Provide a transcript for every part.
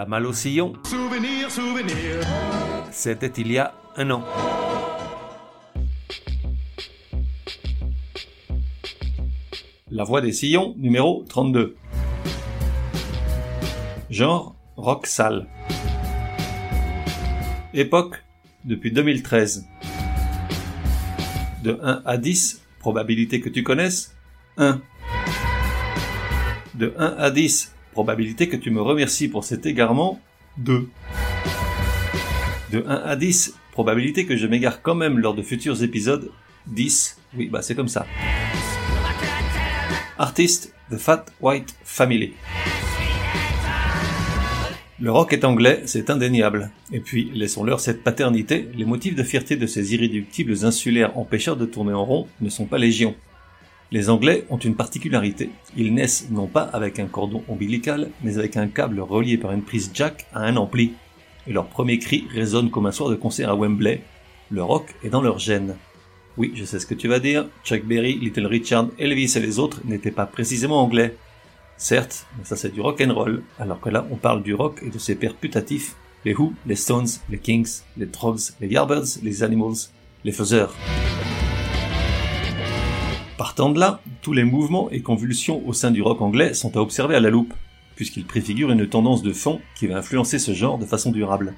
La malle au sillon, Souvenir, souvenir. c'était il y a un an. La voix des sillons, numéro 32. Genre, rock sale. Époque, depuis 2013. De 1 à 10, probabilité que tu connaisses, 1. De 1 à 10, probabilité que tu me remercies pour cet égarement, 2. De 1 à 10, probabilité que je m'égare quand même lors de futurs épisodes, 10. Oui, bah c'est comme ça. Artiste, The Fat White Family. Le rock est anglais, c'est indéniable. Et puis, laissons-leur cette paternité, les motifs de fierté de ces irréductibles insulaires empêcheurs de tourner en rond ne sont pas légion. Les Anglais ont une particularité, ils naissent non pas avec un cordon ombilical, mais avec un câble relié par une prise jack à un ampli. Et leur premier cri résonne comme un soir de concert à Wembley. Le rock est dans leur gène. Oui, je sais ce que tu vas dire, Chuck Berry, Little Richard, Elvis et les autres n'étaient pas précisément anglais. Certes, mais ça c'est du rock and roll, alors que là on parle du rock et de ses pères putatifs, les Who, les Stones, les Kings, les Trogs, les Yardbirds, les Animals, les Faiseurs. Partant de là, tous les mouvements et convulsions au sein du rock anglais sont à observer à la loupe, puisqu'ils préfigurent une tendance de fond qui va influencer ce genre de façon durable.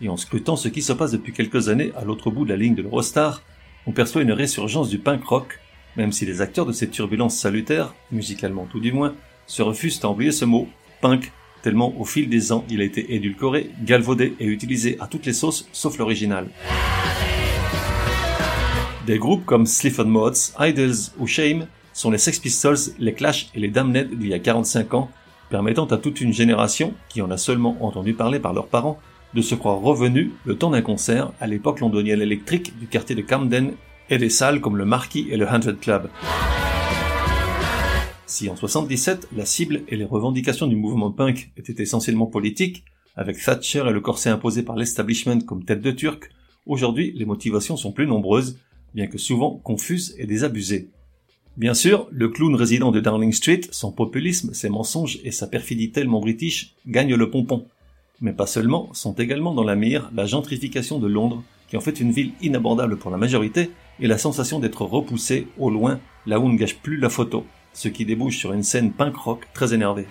Et en scrutant ce qui se passe depuis quelques années à l'autre bout de la ligne de l'Eurostar, on perçoit une résurgence du punk rock, même si les acteurs de cette turbulence salutaire, musicalement tout du moins, se refusent à oublier ce mot, punk, tellement au fil des ans il a été édulcoré, galvaudé et utilisé à toutes les sauces sauf l'original. Des groupes comme Sleaford Mods, Idols ou Shame sont les Sex Pistols, les Clash et les Damned d'il y a 45 ans, permettant à toute une génération, qui en a seulement entendu parler par leurs parents, de se croire revenus le temps d'un concert à l'époque londonienne électrique du quartier de Camden et des salles comme le Marquis et le Hundred Club. Si en 77, la cible et les revendications du mouvement punk étaient essentiellement politiques, avec Thatcher et le corset imposé par l'establishment comme tête de turc, aujourd'hui les motivations sont plus nombreuses, bien que souvent confuses et désabusées. Bien sûr, le clown résident de Downing Street, son populisme, ses mensonges et sa perfidie tellement british gagnent le pompon. Mais pas seulement, sont également dans la mire la gentrification de Londres, qui en fait une ville inabordable pour la majorité, et la sensation d'être repoussé au loin, là où ne gâche plus la photo, ce qui débouche sur une scène punk rock très énervée.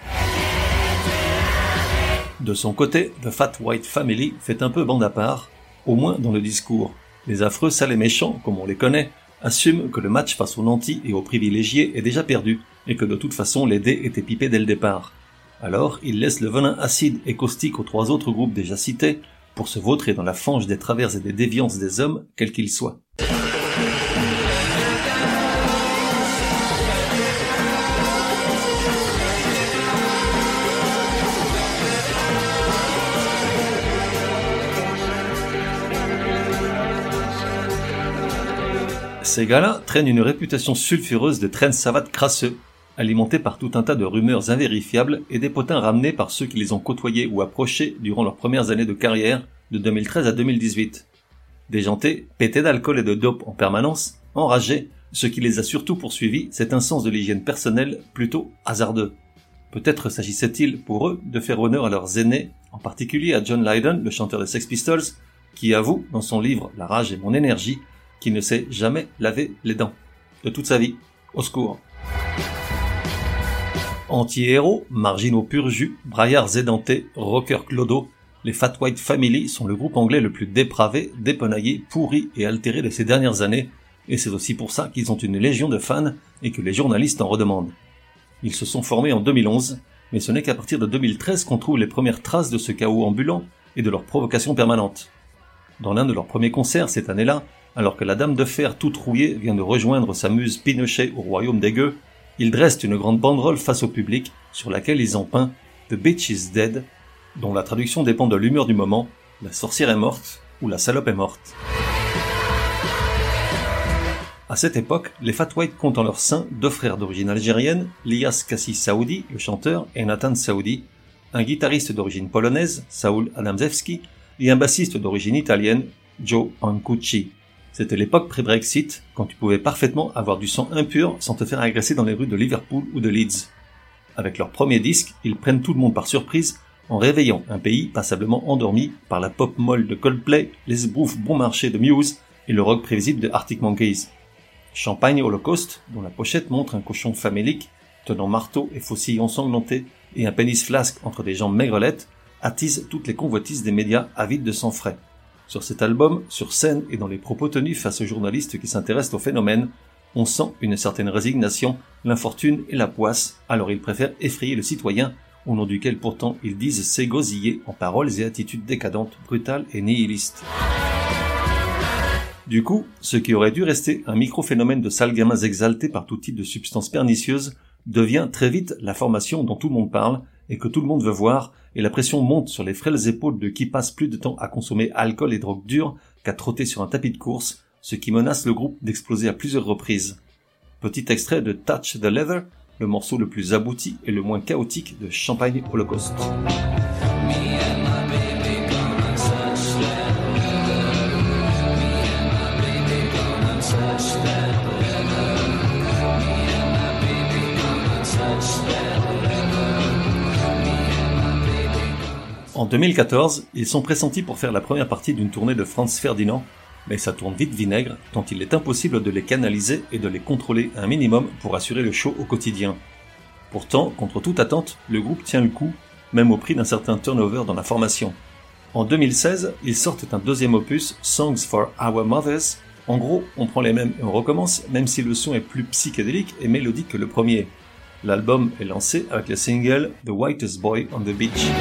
De son côté, The Fat White Family fait un peu bande à part, au moins dans le discours. Les affreux sales et méchants, comme on les connaît, assument que le match face aux nantis et aux privilégiés est déjà perdu, et que de toute façon les dés étaient pipés dès le départ. Alors, ils laissent le venin acide et caustique aux trois autres groupes déjà cités, pour se vautrer dans la fange des travers et des déviances des hommes, quels qu'ils soient. Ces gars-là traînent une réputation sulfureuse de traînes savates crasseux, alimentée par tout un tas de rumeurs invérifiables et des potins ramenés par ceux qui les ont côtoyés ou approchés durant leurs premières années de carrière, de 2013 à 2018. Déjantés, pétés d'alcool et de dope en permanence, enragés, ce qui les a surtout poursuivis, c'est un sens de l'hygiène personnelle plutôt hasardeux. Peut-être s'agissait-il pour eux de faire honneur à leurs aînés, en particulier à John Lydon, le chanteur des Sex Pistols, qui avoue dans son livre La rage et mon énergie qu'il ne s'est jamais lavé les dents. De toute sa vie. Au secours. Anti-héros, marginaux pur jus, braillards édentés, rockers clodo, les Fat White Family sont le groupe anglais le plus dépravé, dépenaillé, pourri et altéré de ces dernières années, et c'est aussi pour ça qu'ils ont une légion de fans et que les journalistes en redemandent. Ils se sont formés en 2011, mais ce n'est qu'à partir de 2013 qu'on trouve les premières traces de ce chaos ambulant et de leur provocation permanente. Dans l'un de leurs premiers concerts cette année-là, alors que la dame de fer toute rouillée vient de rejoindre sa muse Pinochet au royaume des gueux, ils dressent une grande banderole face au public sur laquelle ils ont peint The Bitch is Dead, dont la traduction dépend de l'humeur du moment, la sorcière est morte ou la salope est morte. À cette époque, les Fat White comptent en leur sein deux frères d'origine algérienne, Lias Kassi Saoudi, le chanteur, et Nathan Saoudi, un guitariste d'origine polonaise, Saul Adamzewski, et un bassiste d'origine italienne, Joe Ancucci. C'était l'époque pré-Brexit, quand tu pouvais parfaitement avoir du sang impur sans te faire agresser dans les rues de Liverpool ou de Leeds. Avec leur premier disque, ils prennent tout le monde par surprise en réveillant un pays passablement endormi par la pop molle de Coldplay, les broufs bon marché de Muse et le rock prévisible de Arctic Monkeys. Champagne Holocaust, dont la pochette montre un cochon famélique tenant marteau et faucille ensanglanté et un pénis flasque entre des jambes maigrelettes, attise toutes les convoitises des médias avides de sang frais. Sur cet album, sur scène et dans les propos tenus face aux journalistes qui s'intéressent au phénomène, on sent une certaine résignation, l'infortune et la poisse, alors ils préfèrent effrayer le citoyen, au nom duquel pourtant ils disent s'égosiller en paroles et attitudes décadentes, brutales et nihilistes. Du coup, ce qui aurait dû rester un micro-phénomène de sales gamins exaltés par tout type de substances pernicieuses devient très vite la formation dont tout le monde parle et que tout le monde veut voir, et la pression monte sur les frêles épaules de qui passe plus de temps à consommer alcool et drogue dure qu'à trotter sur un tapis de course, ce qui menace le groupe d'exploser à plusieurs reprises. Petit extrait de Touch the Leather, le morceau le plus abouti et le moins chaotique de Champagne Holocaust. En 2014, ils sont pressentis pour faire la première partie d'une tournée de Franz Ferdinand, mais ça tourne vite vinaigre tant il est impossible de les canaliser et de les contrôler un minimum pour assurer le show au quotidien. Pourtant, contre toute attente, le groupe tient le coup, même au prix d'un certain turnover dans la formation. En 2016, ils sortent un deuxième opus, Songs for Our Mothers. En gros, on prend les mêmes et on recommence, même si le son est plus psychédélique et mélodique que le premier. L'album est lancé avec le single The Whitest Boy on the Beach.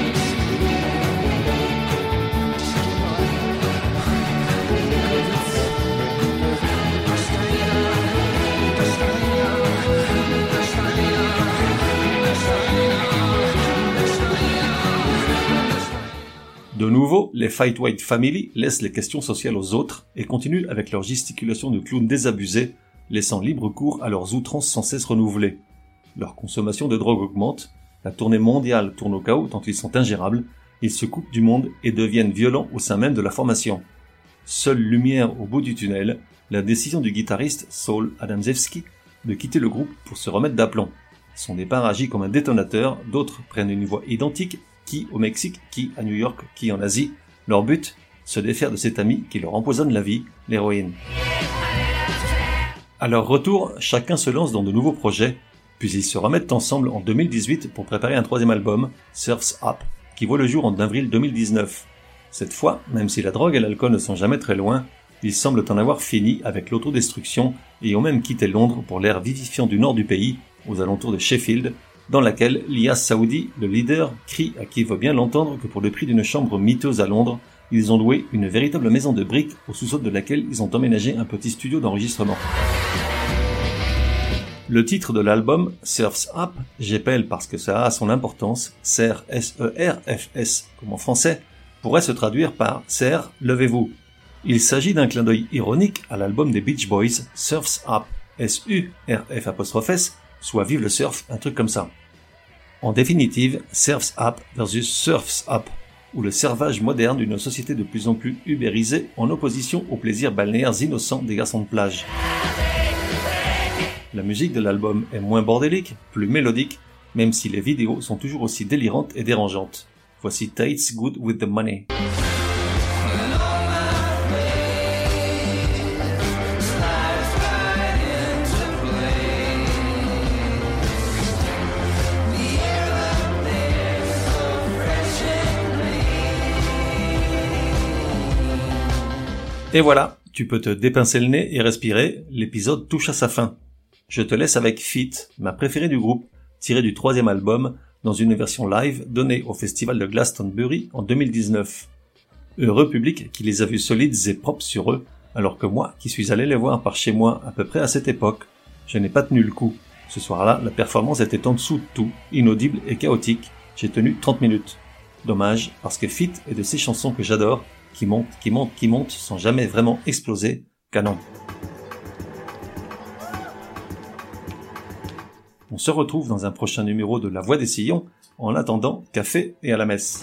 Nouveau, les Fight White Family laissent les questions sociales aux autres et continuent avec leur gesticulation de clowns désabusés, laissant libre cours à leurs outrances sans cesse renouvelées. Leur consommation de drogue augmente, la tournée mondiale tourne au chaos tant ils sont ingérables, ils se coupent du monde et deviennent violents au sein même de la formation. Seule lumière au bout du tunnel, la décision du guitariste Saul Adamzewski de quitter le groupe pour se remettre d'aplomb. Son départ agit comme un détonateur, d'autres prennent une voie identique qui au Mexique, qui à New York, qui en Asie. Leur but Se défaire de cet ami qui leur empoisonne la vie, l'héroïne. À leur retour, chacun se lance dans de nouveaux projets, puis ils se remettent ensemble en 2018 pour préparer un troisième album, Surf's Up, qui voit le jour en avril 2019. Cette fois, même si la drogue et l'alcool ne sont jamais très loin, ils semblent en avoir fini avec l'autodestruction et ont même quitté Londres pour l'air vivifiant du nord du pays, aux alentours de Sheffield, dans laquelle l'IAS Saoudi, le leader, crie à qui veut bien l'entendre que pour le prix d'une chambre miteuse à Londres, ils ont loué une véritable maison de briques au sous-sol de laquelle ils ont emménagé un petit studio d'enregistrement. Le titre de l'album, Surf's Up, j'épelle parce que ça a son importance, Serre S-E-R-F-S comme en français, pourrait se traduire par Serre, levez-vous. Il s'agit d'un clin d'œil ironique à l'album des Beach Boys, Surf's Up, S-U-R-F S, soit Vive le surf, un truc comme ça. En définitive, Surf's Up versus Surf's Up, ou le servage moderne d'une société de plus en plus ubérisée en opposition aux plaisirs balnéaires innocents des garçons de plage. La musique de l'album est moins bordélique, plus mélodique, même si les vidéos sont toujours aussi délirantes et dérangeantes. Voici Tate's Good with the Money. Et voilà, tu peux te dépincer le nez et respirer, l'épisode touche à sa fin. Je te laisse avec Fit, ma préférée du groupe, tirée du troisième album, dans une version live donnée au festival de Glastonbury en 2019. Heureux public qui les a vus solides et propres sur eux, alors que moi, qui suis allé les voir par chez moi à peu près à cette époque, je n'ai pas tenu le coup. Ce soir-là, la performance était en dessous de tout, inaudible et chaotique. J'ai tenu 30 minutes. Dommage, parce que Fit est de ces chansons que j'adore, qui monte, qui monte, qui monte sans jamais vraiment exploser. Canon. On se retrouve dans un prochain numéro de La Voix des Sillons. En attendant, café et à la messe.